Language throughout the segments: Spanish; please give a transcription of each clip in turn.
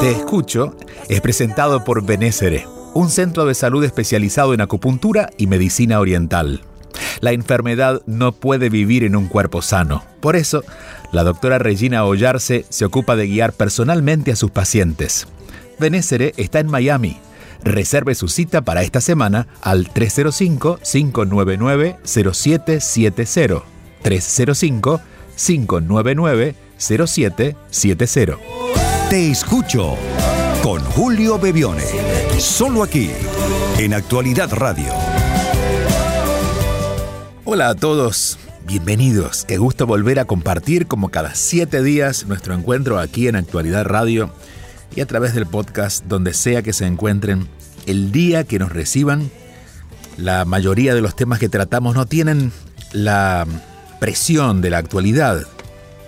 Te escucho es presentado por Benésere, un centro de salud especializado en acupuntura y medicina oriental. La enfermedad no puede vivir en un cuerpo sano. Por eso, la doctora Regina Ollarse se ocupa de guiar personalmente a sus pacientes. Benésere está en Miami. Reserve su cita para esta semana al 305-599-0770. 305-599-0770. Te escucho con Julio Bebione. Solo aquí, en Actualidad Radio. Hola a todos, bienvenidos. Qué gusto volver a compartir como cada siete días nuestro encuentro aquí en Actualidad Radio y a través del podcast donde sea que se encuentren. El día que nos reciban, la mayoría de los temas que tratamos no tienen la presión de la actualidad.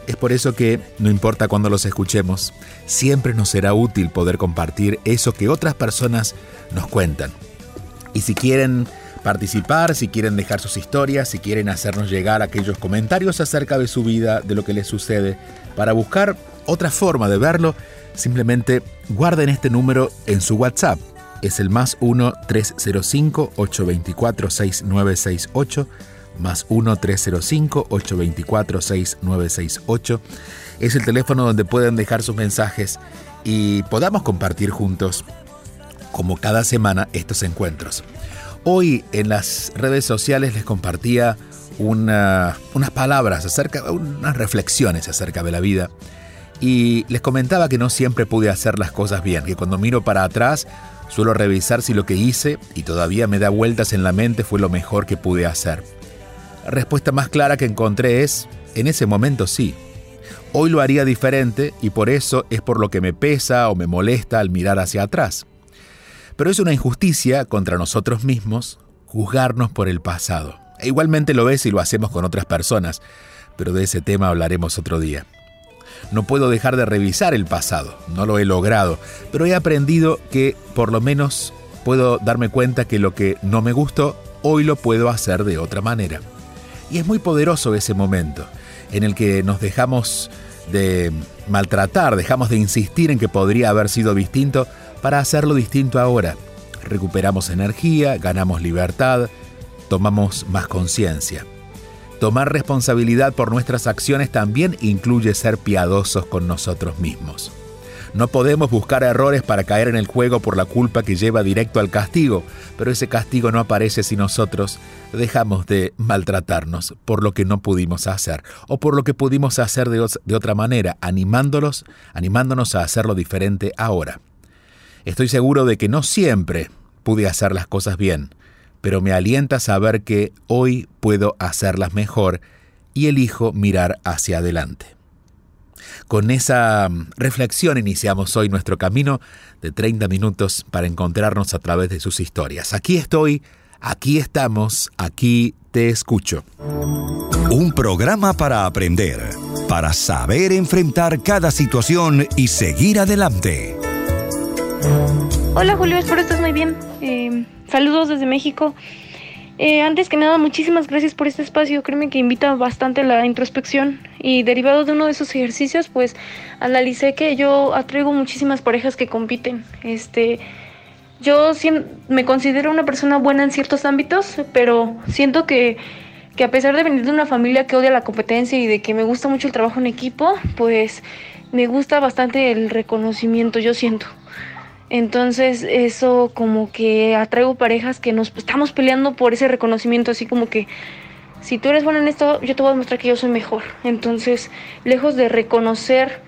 Es por eso que, no importa cuándo los escuchemos, siempre nos será útil poder compartir eso que otras personas nos cuentan. Y si quieren participar, si quieren dejar sus historias, si quieren hacernos llegar aquellos comentarios acerca de su vida, de lo que les sucede, para buscar otra forma de verlo, simplemente guarden este número en su WhatsApp. Es el más 1-305-824-6968, más 1-305-824-6968. Es el teléfono donde pueden dejar sus mensajes y podamos compartir juntos, como cada semana, estos encuentros. Hoy en las redes sociales les compartía una- unas palabras acerca, unas reflexiones acerca de la vida y les comentaba que no siempre pude hacer las cosas bien, que cuando miro para atrás suelo revisar si lo que hice y todavía me da vueltas en la mente fue lo mejor que pude hacer. Respuesta más clara que encontré es, en ese momento sí. Hoy lo haría diferente y por eso es por lo que me pesa o me molesta al mirar hacia atrás. Pero es una injusticia contra nosotros mismos juzgarnos por el pasado. E igualmente lo es si lo hacemos con otras personas, pero de ese tema hablaremos otro día. No puedo dejar de revisar el pasado, no lo he logrado, pero he aprendido que por lo menos puedo darme cuenta que lo que no me gustó, hoy lo puedo hacer de otra manera. Y es muy poderoso ese momento en el que nos dejamos de maltratar, dejamos de insistir en que podría haber sido distinto para hacerlo distinto ahora. Recuperamos energía, ganamos libertad, tomamos más conciencia. Tomar responsabilidad por nuestras acciones también incluye ser piadosos con nosotros mismos. No podemos buscar errores para caer en el juego por la culpa que lleva directo al castigo, pero ese castigo no aparece si nosotros dejamos de maltratarnos por lo que no pudimos hacer o por lo que pudimos hacer de, de otra manera, animándolos, animándonos a hacerlo diferente ahora. Estoy seguro de que no siempre pude hacer las cosas bien, pero me alienta saber que hoy puedo hacerlas mejor y elijo mirar hacia adelante. Con esa mm, reflexión iniciamos hoy nuestro camino de 30 minutos para encontrarnos a través de sus historias. Aquí estoy, aquí estamos, aquí te escucho. Un programa para aprender, para saber enfrentar cada situación y seguir adelante. Hola Julio, espero estés muy bien. Eh, saludos desde México. Eh, antes que nada, muchísimas gracias por este espacio. Créeme que invita bastante a la introspección. Y derivado de uno de esos ejercicios, pues analicé que yo atraigo muchísimas parejas que compiten. Este, yo me considero una persona buena en ciertos ámbitos, pero siento que, que a pesar de venir de una familia que odia la competencia y de que me gusta mucho el trabajo en equipo, pues me gusta bastante el reconocimiento, yo siento. Entonces eso como que atraigo parejas que nos estamos peleando por ese reconocimiento, así como que si tú eres bueno en esto, yo te voy a demostrar que yo soy mejor. Entonces, lejos de reconocer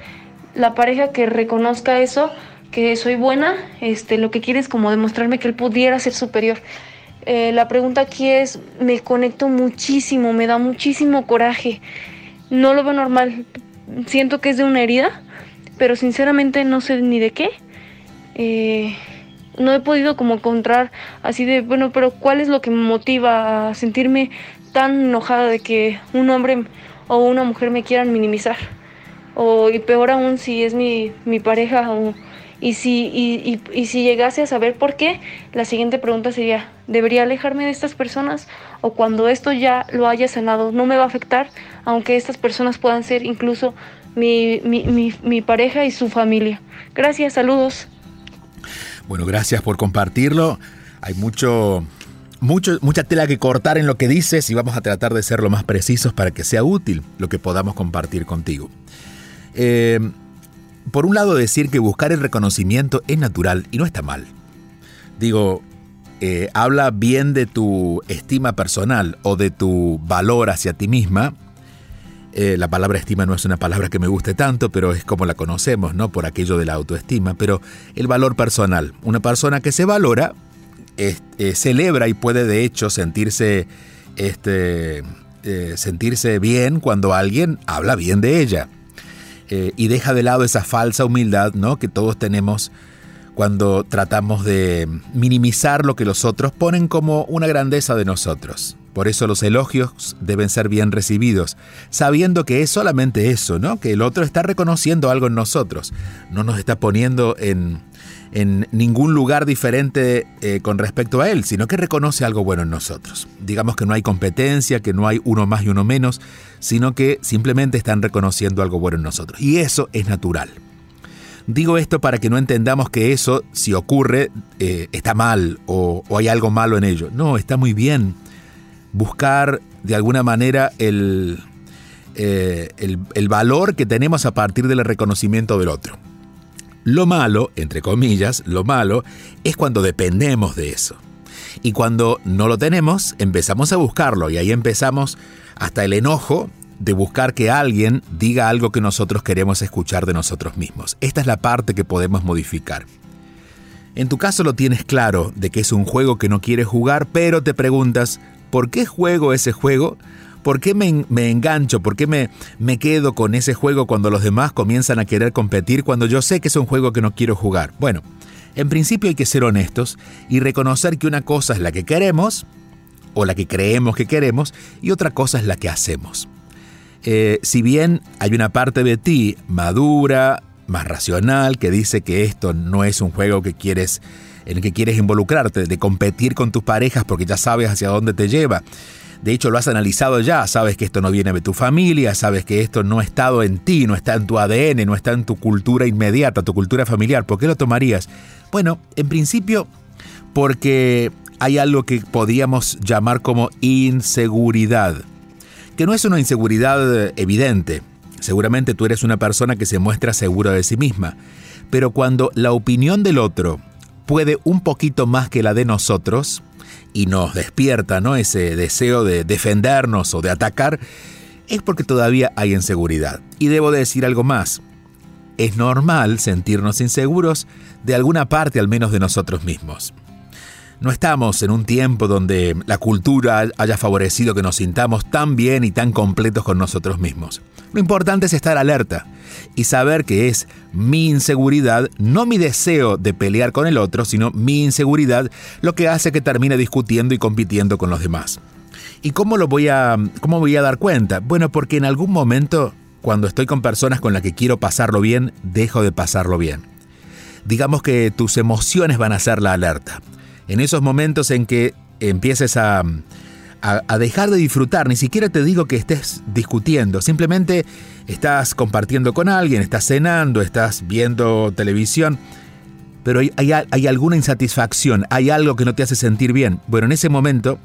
la pareja que reconozca eso, que soy buena, este, lo que quiere es como demostrarme que él pudiera ser superior. Eh, la pregunta aquí es, me conecto muchísimo, me da muchísimo coraje. No lo veo normal. Siento que es de una herida, pero sinceramente no sé ni de qué. Eh, no he podido como encontrar así de, bueno, pero ¿cuál es lo que me motiva a sentirme tan enojada de que un hombre o una mujer me quieran minimizar? O y peor aún si es mi, mi pareja o, y si, y, y, y, si llegase a saber por qué, la siguiente pregunta sería, ¿debería alejarme de estas personas? O cuando esto ya lo haya sanado, ¿no me va a afectar? Aunque estas personas puedan ser incluso mi, mi, mi, mi pareja y su familia. Gracias, saludos. Bueno, gracias por compartirlo. Hay mucho, mucho, mucha tela que cortar en lo que dices y vamos a tratar de ser lo más precisos para que sea útil lo que podamos compartir contigo. Eh, por un lado decir que buscar el reconocimiento es natural y no está mal. Digo, eh, habla bien de tu estima personal o de tu valor hacia ti misma. Eh, la palabra estima no es una palabra que me guste tanto, pero es como la conocemos, ¿no? Por aquello de la autoestima. Pero el valor personal. Una persona que se valora, eh, celebra y puede de hecho sentirse, este, sentirse bien cuando alguien habla bien de ella eh, y deja de lado esa falsa humildad ¿no? que todos tenemos cuando tratamos de minimizar lo que los otros ponen como una grandeza de nosotros. Por eso los elogios deben ser bien recibidos, sabiendo que es solamente eso, ¿no? Que el otro está reconociendo algo en nosotros, no nos está poniendo en, en ningún lugar diferente eh, con respecto a él, sino que reconoce algo bueno en nosotros. Digamos que no hay competencia, que no hay uno más y uno menos, sino que simplemente están reconociendo algo bueno en nosotros. Y eso es natural. Digo esto para que no entendamos que eso, si ocurre, eh, está mal o, o, hay algo malo en ello. No, está muy bien buscar de alguna manera el, eh, el, el valor que tenemos a partir del reconocimiento del otro. Lo malo, entre comillas, lo malo es cuando dependemos de eso. Y cuando no lo tenemos, empezamos a buscarlo y ahí empezamos hasta el enojo de buscar que alguien diga algo que nosotros queremos escuchar de nosotros mismos. Esta es la parte que podemos modificar. En tu caso lo tienes claro de que es un juego que no quieres jugar, pero te preguntas, ¿por qué juego ese juego? ¿Por qué me, engancho? ¿Por qué me, me quedo con ese juego cuando los demás comienzan a querer competir cuando yo sé que es un juego que no quiero jugar? Bueno, en principio hay que ser honestos y reconocer que una cosa es la que queremos o la que creemos que queremos y otra cosa es la que hacemos. Eh, si bien hay una parte de ti madura, más racional, que dice que esto no es un juego que quieres, en el que quieres involucrarte, de competir con tus parejas porque ya sabes hacia dónde te lleva, de hecho, lo has analizado ya, sabes que esto no viene de tu familia, sabes que esto no ha estado en ti, no está en tu ADN, no está en tu cultura inmediata, tu cultura familiar. ¿Por qué lo tomarías? Bueno, en principio, porque hay algo que podríamos llamar como inseguridad, que no es una inseguridad evidente. Seguramente tú eres una persona que se muestra segura de sí misma, pero cuando la opinión del otro puede un poquito más que la de nosotros, y nos despierta ¿no? ese deseo de defendernos o de atacar, es porque todavía hay inseguridad. Y debo decir algo más. Es normal sentirnos inseguros de alguna parte al menos de nosotros mismos. No estamos en un tiempo donde la cultura haya favorecido que nos sintamos tan bien y tan completos con nosotros mismos. Lo importante es estar alerta y saber que es mi inseguridad, no mi deseo de pelear con el otro, sino mi inseguridad lo que hace que termine discutiendo y compitiendo con los demás. ¿Y cómo lo voy a cómo voy a dar cuenta? Bueno, porque en algún momento cuando estoy con personas con las que quiero pasarlo bien, dejo de pasarlo bien. Digamos que tus emociones van a ser la alerta en esos momentos en que empieces a, a, dejar de disfrutar, ni siquiera te digo que estés discutiendo, simplemente estás compartiendo con alguien, estás cenando, estás viendo televisión, pero hay, hay, hay alguna insatisfacción, hay algo que no te hace sentir bien. Bueno, en ese momento,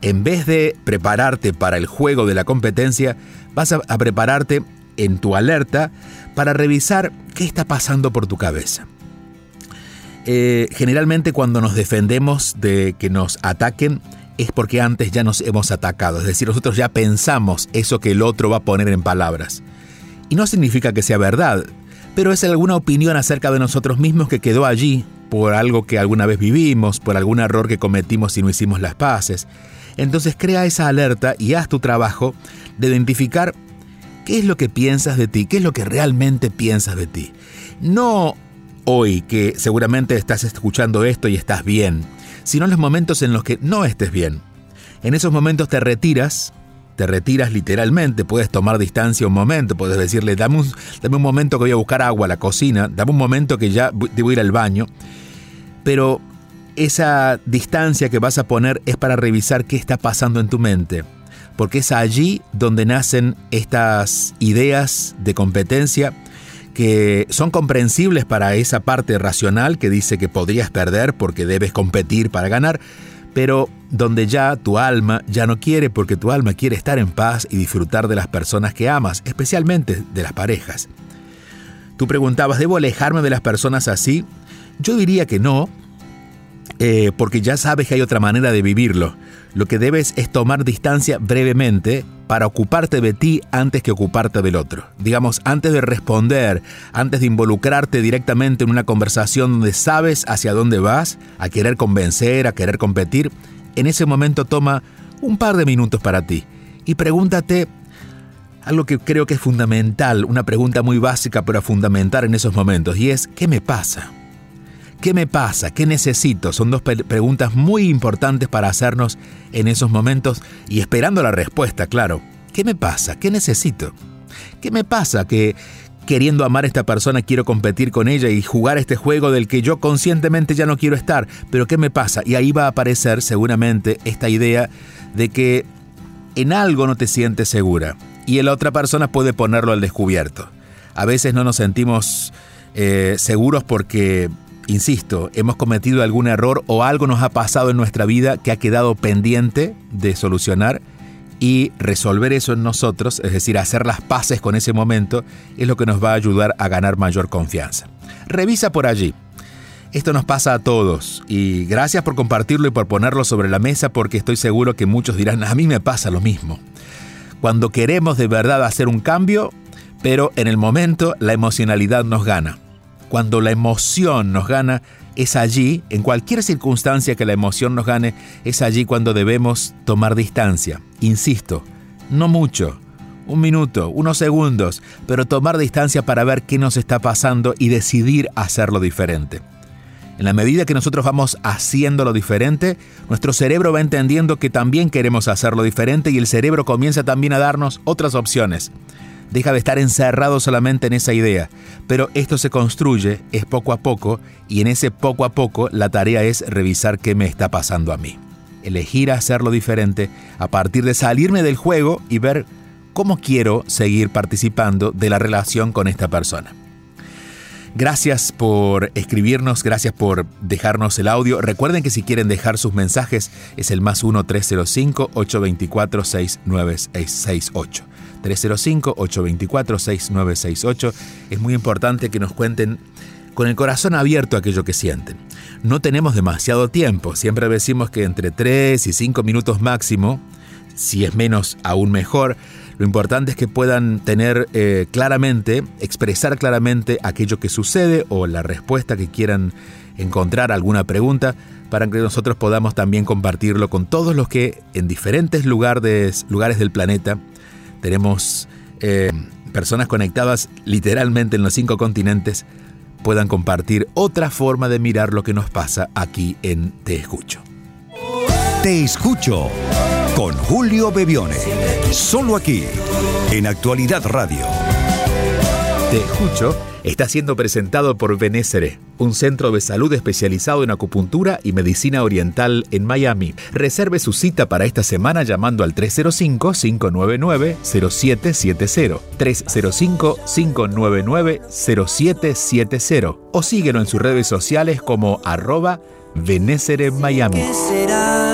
en vez de prepararte para el juego de la competencia, vas a, a prepararte en tu alerta para revisar qué está pasando por tu cabeza. Eh, generalmente cuando nos defendemos de que nos ataquen es porque antes ya nos hemos atacado, es decir, nosotros ya pensamos eso que el otro va a poner en palabras. Y no significa que sea verdad, pero es alguna opinión acerca de nosotros mismos que quedó allí por algo que alguna vez vivimos, por algún error que cometimos y no hicimos las paces. Entonces crea esa alerta y haz tu trabajo de identificar qué es lo que piensas de ti, qué es lo que realmente piensas de ti. No hoy que seguramente estás escuchando esto y estás bien, sino en los momentos en los que no estés bien. En esos momentos te retiras, te retiras literalmente, puedes tomar distancia un momento, puedes decirle, dame un, dame un momento que voy a buscar agua a la cocina, dame un momento que ya debo ir al baño, pero esa distancia que vas a poner es para revisar qué está pasando en tu mente, porque es allí donde nacen estas ideas de competencia que son comprensibles para esa parte racional que dice que podrías perder porque debes competir para ganar, pero donde ya tu alma ya no quiere porque tu alma quiere estar en paz y disfrutar de las personas que amas, especialmente de las parejas. Tú preguntabas, ¿debo alejarme de las personas así? Yo diría que no, eh, porque ya sabes que hay otra manera de vivirlo. Lo que debes es tomar distancia brevemente para ocuparte de ti antes que ocuparte del otro. Digamos, antes de responder, antes de involucrarte directamente en una conversación donde sabes hacia dónde vas, a querer convencer, a querer competir, en ese momento toma un par de minutos para ti y pregúntate algo que creo que es fundamental, una pregunta muy básica pero fundamental en esos momentos, y es, ¿qué me pasa? ¿Qué me pasa? ¿Qué necesito? Son dos preguntas muy importantes para hacernos en esos momentos y esperando la respuesta, claro. ¿Qué me pasa? ¿Qué necesito? ¿Qué me pasa que queriendo amar a esta persona quiero competir con ella y jugar este juego del que yo conscientemente ya no quiero estar? Pero ¿qué me pasa? Y ahí va a aparecer seguramente esta idea de que en algo no te sientes segura y la otra persona puede ponerlo al descubierto. A veces no nos sentimos eh, seguros porque Insisto, hemos cometido algún error o algo nos ha pasado en nuestra vida que ha quedado pendiente de solucionar y resolver eso en nosotros, es decir, hacer las paces con ese momento, es lo que nos va a ayudar a ganar mayor confianza. Revisa por allí. Esto nos pasa a todos y gracias por compartirlo y por ponerlo sobre la mesa porque estoy seguro que muchos dirán, a mí me pasa lo mismo. Cuando queremos de verdad hacer un cambio, pero en el momento la emocionalidad nos gana cuando la emoción nos gana, es allí, en cualquier circunstancia que la emoción nos gane, es allí cuando debemos tomar distancia. Insisto, no mucho, un minuto, unos segundos, pero tomar distancia para ver qué nos está pasando y decidir hacerlo diferente. En la medida que nosotros vamos haciéndolo diferente, nuestro cerebro va entendiendo que también queremos hacerlo diferente y el cerebro comienza también a darnos otras opciones deja de estar encerrado solamente en esa idea. Pero esto se construye, es poco a poco, y en ese poco a poco la tarea es revisar qué me está pasando a mí. Elegir hacerlo diferente a partir de salirme del juego y ver cómo quiero seguir participando de la relación con esta persona. Gracias por escribirnos, gracias por dejarnos el audio. Recuerden que si quieren dejar sus mensajes es el más 1-305-824-6968. 305-824-6968. Es muy importante que nos cuenten con el corazón abierto aquello que sienten. No tenemos demasiado tiempo, siempre decimos que entre 3 y 5 minutos máximo, si es menos aún mejor, lo importante es que puedan tener eh, claramente, expresar claramente aquello que sucede o la respuesta que quieran encontrar, alguna pregunta, para que nosotros podamos también compartirlo con todos los que en diferentes lugares, lugares del planeta tenemos eh, personas conectadas literalmente en los cinco continentes, puedan compartir otra forma de mirar lo que nos pasa aquí en Te Escucho. Te Escucho con Julio Bebione, solo aquí, en Actualidad Radio. Te Escucho está siendo presentado por Benésere, un centro de salud especializado en acupuntura y medicina oriental en Miami. Reserve su cita para esta semana llamando al 305-599-0770. 305-599-0770 o síguelo en sus redes sociales como arroba Benésere Miami. ¿cómo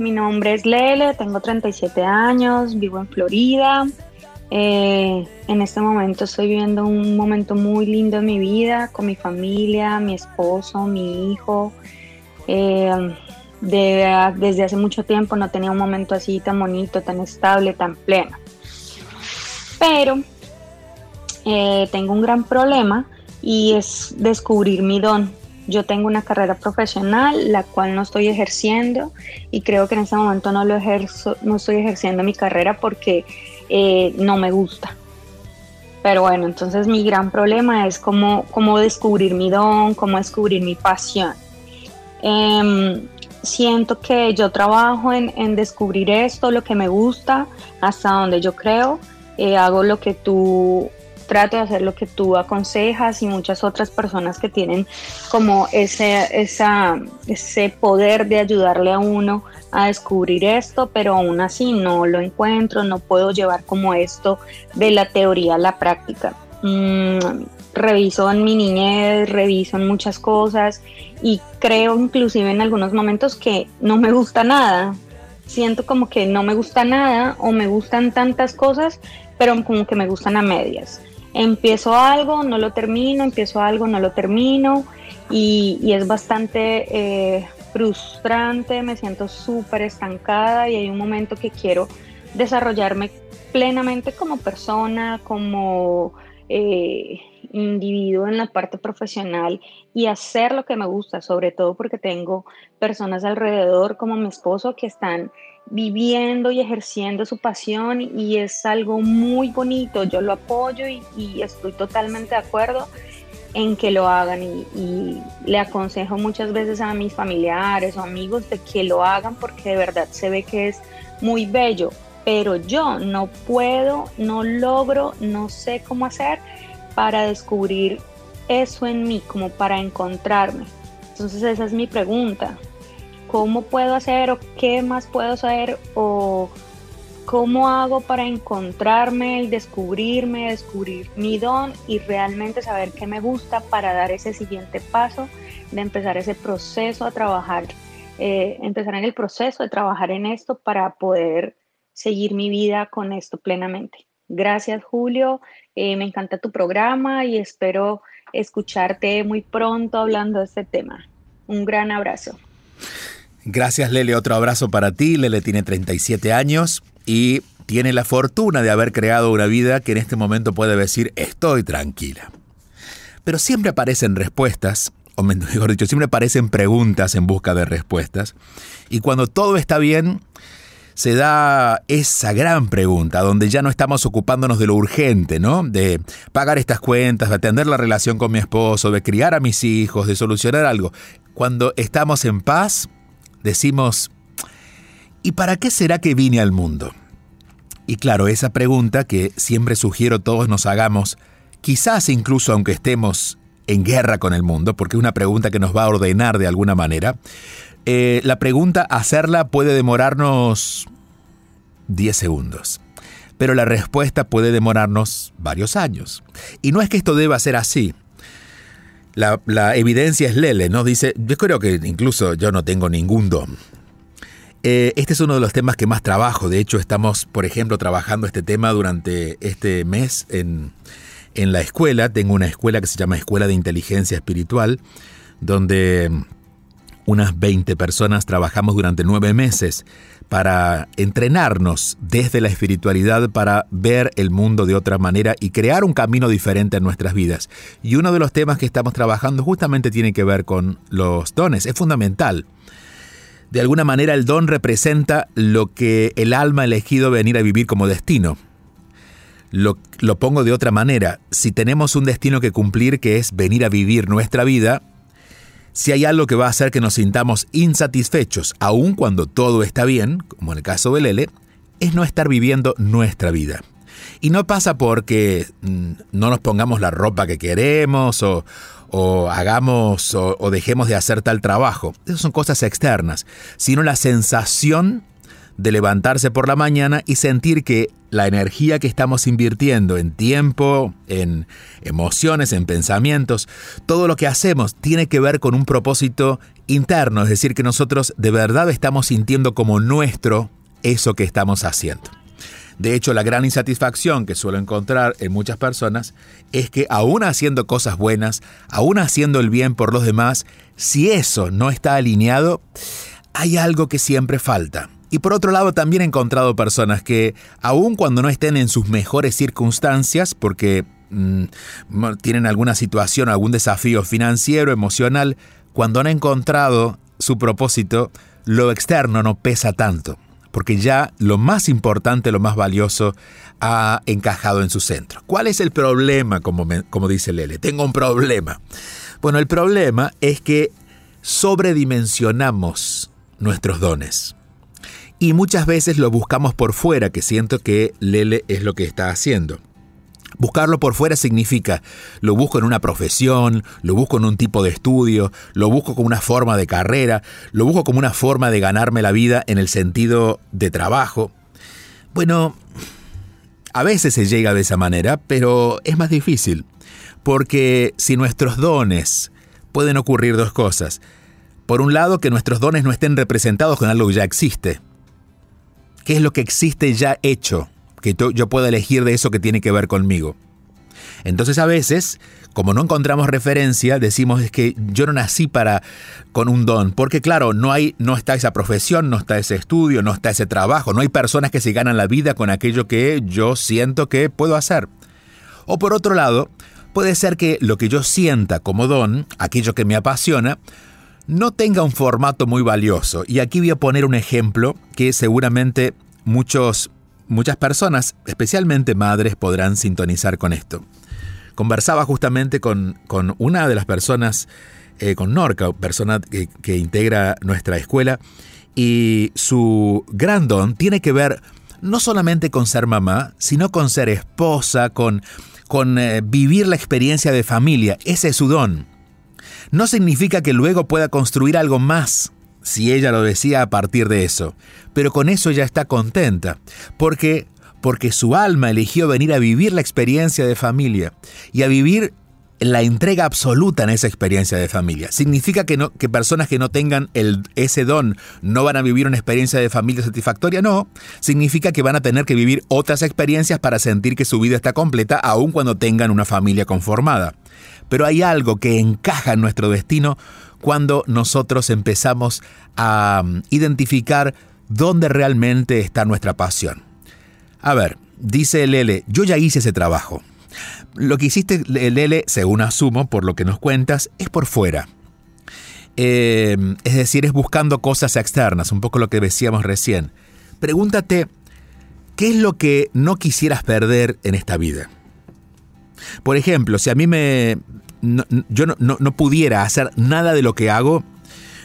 Mi nombre es Lele, tengo 37 años, vivo en Florida. Eh, en este momento estoy viviendo un momento muy lindo en mi vida con mi familia, mi esposo, mi hijo. Eh, desde hace mucho tiempo no tenía un momento así tan bonito, tan estable, tan pleno. Pero eh, tengo un gran problema y es descubrir mi don. Yo tengo una carrera profesional, la cual no estoy ejerciendo y creo que en este momento no lo ejerzo, no estoy ejerciendo mi carrera porque eh, no me gusta. Pero bueno, entonces mi gran problema es cómo, cómo descubrir mi don, cómo descubrir mi pasión. Em, siento que yo trabajo en, en, descubrir esto, lo que me gusta, hasta donde yo creo. Eh, hago lo que tú, trato de hacer lo que tú aconsejas y muchas otras personas que tienen como ese, esa, ese poder de ayudarle a uno a descubrir esto, pero aún así no lo encuentro, no puedo llevar como esto de la teoría a la práctica. Mm, reviso en mi niñez, reviso en muchas cosas y creo inclusive en algunos momentos que no me gusta nada. Siento como que no me gusta nada o me gustan tantas cosas, pero como que me gustan a medias. Empiezo algo, no lo termino, empiezo algo, no lo termino y, es bastante eh, frustrante, me siento súper estancada y hay un momento que quiero desarrollarme plenamente como persona, como eh, individuo en la parte profesional y hacer lo que me gusta, sobre todo porque tengo personas alrededor como mi esposo que están viviendo y ejerciendo su pasión y es algo muy bonito, yo lo apoyo y, y estoy totalmente de acuerdo en que lo hagan y, le aconsejo muchas veces a mis familiares o amigos de que lo hagan porque de verdad se ve que es muy bello, pero yo no puedo, no logro, no sé cómo hacer para descubrir eso en mí, como para encontrarme. Entonces esa es mi pregunta. ¿Cómo puedo hacer o qué más puedo hacer o ¿Cómo hago para encontrarme y descubrirme, descubrir mi don y realmente saber qué me gusta para dar ese siguiente paso de empezar ese proceso a trabajar, eh, empezar en el proceso de trabajar en esto para poder seguir mi vida con esto plenamente? Gracias Julio, eh, me encanta tu programa y espero escucharte muy pronto hablando de este tema. Un gran abrazo. Gracias Lele, otro abrazo para ti. Lele tiene 37 años, y tiene la fortuna de haber creado una vida que en este momento puede decir estoy tranquila. Pero siempre aparecen respuestas, o mejor dicho, siempre aparecen preguntas en busca de respuestas. Y cuando todo está bien, se da esa gran pregunta, donde ya no estamos ocupándonos de lo urgente, ¿no? De pagar estas cuentas, de atender la relación con mi esposo, de criar a mis hijos, de solucionar algo. Cuando estamos en paz, decimos, ¿Y para qué será que vine al mundo? Y claro, esa pregunta que siempre sugiero todos nos hagamos, quizás incluso aunque estemos en guerra con el mundo, porque es una pregunta que nos va a ordenar de alguna manera, eh, la pregunta hacerla puede demorarnos 10 segundos, pero la respuesta puede demorarnos varios años. Y no es que esto deba ser así. La, evidencia es lele, ¿no? Dice, yo creo que incluso yo no tengo ningún don. Eh, este es uno de los temas que más trabajo. De hecho, estamos, por ejemplo, trabajando este tema durante este mes en, en la escuela. Tengo una escuela que se llama Escuela de Inteligencia Espiritual, donde unas 20 personas trabajamos durante nueve meses para entrenarnos desde la espiritualidad para ver el mundo de otra manera y crear un camino diferente en nuestras vidas. Y uno de los temas que estamos trabajando justamente tiene que ver con los dones. Es fundamental. De alguna manera el don representa lo que el alma ha elegido venir a vivir como destino. Lo, lo, pongo de otra manera, si tenemos un destino que cumplir que es venir a vivir nuestra vida, si hay algo que va a hacer que nos sintamos insatisfechos, aun cuando todo está bien, como en el caso de Lele, es no estar viviendo nuestra vida. Y no pasa porque mm, no nos pongamos la ropa que queremos o, o hagamos o, dejemos de hacer tal trabajo. Esas son cosas externas, sino la sensación de levantarse por la mañana y sentir que la energía que estamos invirtiendo en tiempo, en emociones, en pensamientos, todo lo que hacemos tiene que ver con un propósito interno, es decir, que nosotros de verdad estamos sintiendo como nuestro eso que estamos haciendo. De hecho, la gran insatisfacción que suelo encontrar en muchas personas es que aún haciendo cosas buenas, aún haciendo el bien por los demás, si eso no está alineado, hay algo que siempre falta. Y por otro lado, también he encontrado personas que, aun cuando no estén en sus mejores circunstancias, porque mm, tienen alguna situación, algún desafío financiero, emocional, cuando han encontrado su propósito, lo externo no pesa tanto, porque ya lo más importante, lo más valioso, ha encajado en su centro. ¿Cuál es el problema, como, como dice Lele? Tengo un problema. Bueno, el problema es que sobredimensionamos nuestros dones. Y muchas veces lo buscamos por fuera, que siento que Lele es lo que está haciendo. Buscarlo por fuera significa, lo busco en una profesión, lo busco en un tipo de estudio, lo busco como una forma de carrera, lo busco como una forma de ganarme la vida en el sentido de trabajo. Bueno, a veces se llega de esa manera, pero es más difícil, porque si nuestros dones pueden ocurrir dos cosas. Por un lado, que nuestros dones no estén representados con algo que ya existe. ¿Qué es lo que existe ya hecho? Que yo pueda elegir de eso que tiene que ver conmigo. Entonces a veces, como no encontramos referencia, decimos es que yo no nací para con un don, porque claro, no hay no está esa profesión, no está ese estudio, no está ese trabajo, no hay personas que se ganan la vida con aquello que yo siento que puedo hacer. O por otro lado, puede ser que lo que yo sienta como don, aquello que me apasiona, no tenga un formato muy valioso. Y aquí voy a poner un ejemplo que seguramente muchos, muchas personas, especialmente madres, podrán sintonizar con esto. Conversaba justamente con, con una de las personas, eh, con Norca, persona que, integra nuestra escuela, y su gran don tiene que ver no solamente con ser mamá, sino con ser esposa, con con eh, vivir la experiencia de familia. Ese es su don. No significa que luego pueda construir algo más, si ella lo decía a partir de eso, pero con eso ya está contenta, porque porque su alma eligió venir a vivir la experiencia de familia y a vivir la entrega absoluta en esa experiencia de familia. ¿Significa que, no, que personas que no tengan ese don no van a vivir una experiencia de familia satisfactoria? No. Significa que van a tener que vivir otras experiencias para sentir que su vida está completa aun cuando tengan una familia conformada. Pero hay algo que encaja en nuestro destino cuando nosotros empezamos a um, identificar dónde realmente está nuestra pasión. A ver, dice Lele, yo ya hice ese trabajo. Lo que hiciste, Lele, según asumo, por lo que nos cuentas, es por fuera. Eh, es decir, es buscando cosas externas, un poco lo que decíamos recién. Pregúntate, ¿qué es lo que no quisieras perder en esta vida? Por ejemplo, si a mí me... yo no, pudiera hacer nada de lo que hago,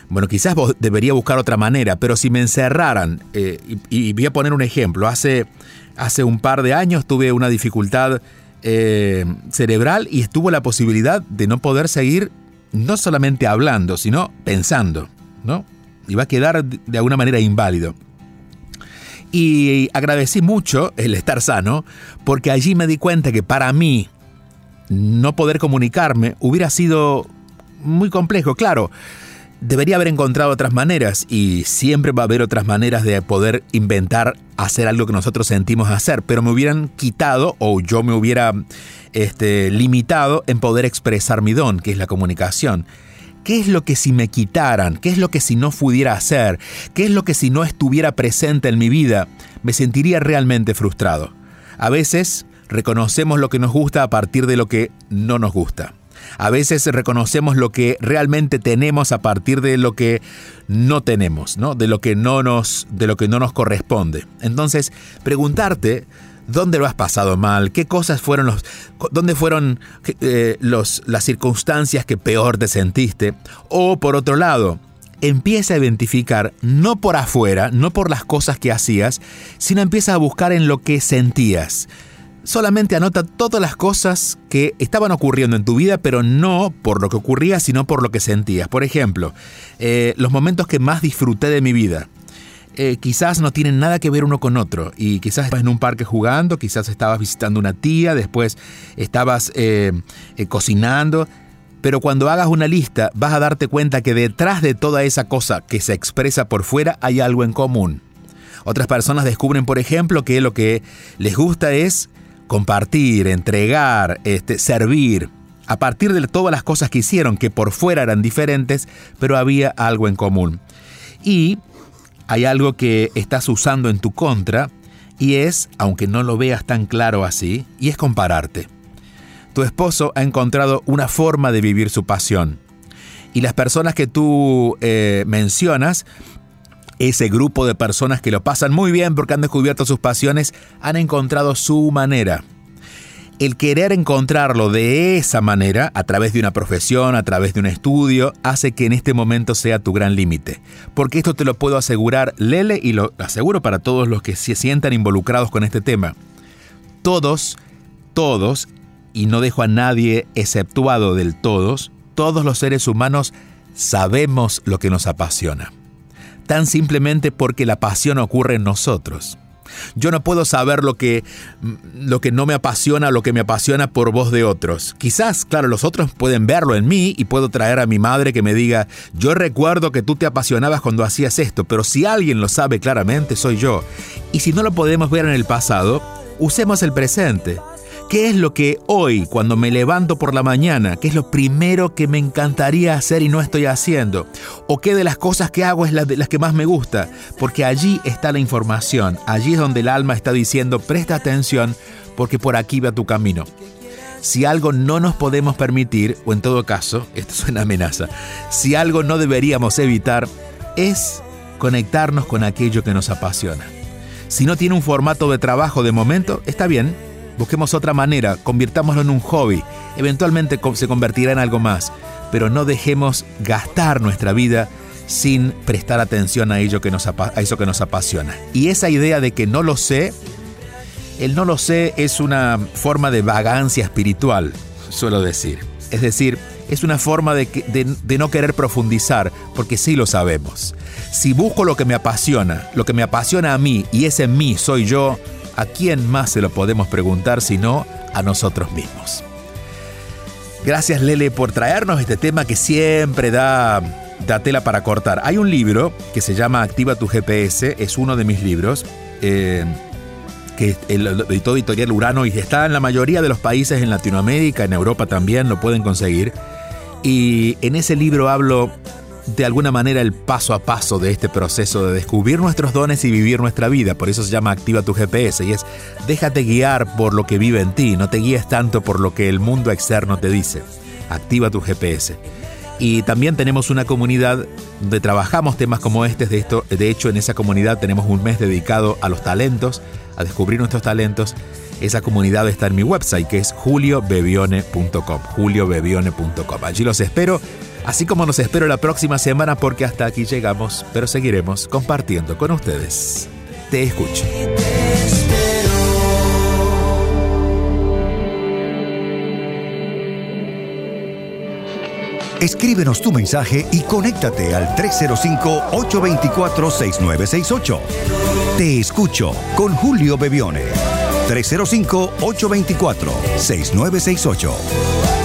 bueno, quizás debería buscar otra manera, pero si me encerraran, eh, y, voy a poner un ejemplo, hace, hace un par de años tuve una dificultad eh, cerebral y estuvo la posibilidad de no poder seguir no solamente hablando, sino pensando, ¿no? Iba a quedar de alguna manera inválido. Y agradecí mucho el estar sano, porque allí me di cuenta que para mí no poder comunicarme hubiera sido muy complejo. Claro, debería haber encontrado otras maneras y siempre va a haber otras maneras de poder inventar hacer algo que nosotros sentimos hacer, pero me hubieran quitado o yo me hubiera este, limitado en poder expresar mi don, que es la comunicación. ¿Qué es lo que si me quitaran? ¿Qué es lo que si no pudiera hacer? ¿Qué es lo que si no estuviera presente en mi vida? Me sentiría realmente frustrado. A veces reconocemos lo que nos gusta a partir de lo que no nos gusta. A veces reconocemos lo que realmente tenemos a partir de lo que no tenemos, ¿no? De lo que no nos, de lo que no nos corresponde. Entonces, preguntarte dónde lo has pasado mal, qué cosas fueron los, dónde fueron eh, los, las circunstancias que peor te sentiste, o por otro lado, empieza a identificar no por afuera, no por las cosas que hacías, sino empieza a buscar en lo que sentías solamente anota todas las cosas que estaban ocurriendo en tu vida, pero no por lo que ocurría, sino por lo que sentías. Por ejemplo, eh, los momentos que más disfruté de mi vida. Eh, quizás no tienen nada que ver uno con otro. Y quizás estabas en un parque jugando, quizás estabas visitando una tía, después estabas eh, cocinando. Pero cuando hagas una lista vas a darte cuenta que detrás de toda esa cosa que se expresa por fuera hay algo en común. Otras personas descubren, por ejemplo, que lo que les gusta es compartir, entregar, este, servir, a partir de todas las cosas que hicieron, que por fuera eran diferentes, pero había algo en común. Y hay algo que estás usando en tu contra, y es, aunque no lo veas tan claro así, y es compararte. tu esposo ha encontrado una forma de vivir su pasión. Y las personas que tú eh, mencionas, ese grupo de personas que lo pasan muy bien porque han descubierto sus pasiones, han encontrado su manera el querer encontrarlo de esa manera, a través de una profesión, a través de un estudio, hace que en este momento sea tu gran límite. Porque esto te lo puedo asegurar, Lele, y lo aseguro para todos los que se sientan involucrados con este tema. Todos, todos, y no dejo a nadie exceptuado del todos, todos los seres humanos sabemos lo que nos apasiona. Tan simplemente porque la pasión ocurre en nosotros. Yo no puedo saber lo que, lo que no me apasiona, lo que me apasiona por voz de otros. Quizás, claro, los otros pueden verlo en mí y puedo traer a mi madre que me diga, yo recuerdo que tú te apasionabas cuando hacías esto, pero si alguien lo sabe claramente, soy yo. Y si no lo podemos ver en el pasado, usemos el presente. ¿Qué es lo que hoy, cuando me levanto por la mañana, qué es lo primero que me encantaría hacer y no estoy haciendo? ¿O qué de las cosas que hago es la de las que más me gusta? Porque allí está la información, allí es donde el alma está diciendo, presta atención porque por aquí va tu camino. Si algo no nos podemos permitir, o en todo caso, esto es una amenaza, si algo no deberíamos evitar, es conectarnos con aquello que nos apasiona. Si no tiene un formato de trabajo de momento, está bien, Busquemos otra manera, convirtámoslo en un hobby, eventualmente se convertirá en algo más, pero no dejemos gastar nuestra vida sin prestar atención a, ello que nos, a eso que nos apasiona. Y esa idea de que no lo sé, el no lo sé es una forma de vagancia espiritual, suelo decir. Es decir, es una forma de, de, no querer profundizar, porque sí lo sabemos. Si busco lo que me apasiona, lo que me apasiona a mí, y ese mí soy yo, ¿A quién más se lo podemos preguntar sino a nosotros mismos? Gracias Lele por traernos este tema que siempre da, da tela para cortar. Hay un libro que se llama Activa tu GPS, es uno de mis libros. Eh, que el editó Editorial Urano y está en la mayoría de los países en Latinoamérica, en Europa también lo pueden conseguir. Y en ese libro hablo de alguna manera el paso a paso de este proceso de descubrir nuestros dones y vivir nuestra vida. Por eso se llama Activa tu GPS y es déjate guiar por lo que vive en ti, no te guíes tanto por lo que el mundo externo te dice. Activa tu GPS. Y también tenemos una comunidad donde trabajamos temas como este. De, esto, de hecho, en esa comunidad tenemos un mes dedicado a los talentos, a descubrir nuestros talentos. Esa comunidad está en mi website que es juliobebione.com. juliobebione.com. Allí los espero Así como nos espero la próxima semana porque hasta aquí llegamos, pero seguiremos compartiendo con ustedes. Te escucho. Escríbenos tu mensaje y conéctate al 305-824-6968. Te escucho con Julio Bebione. 305-824-6968.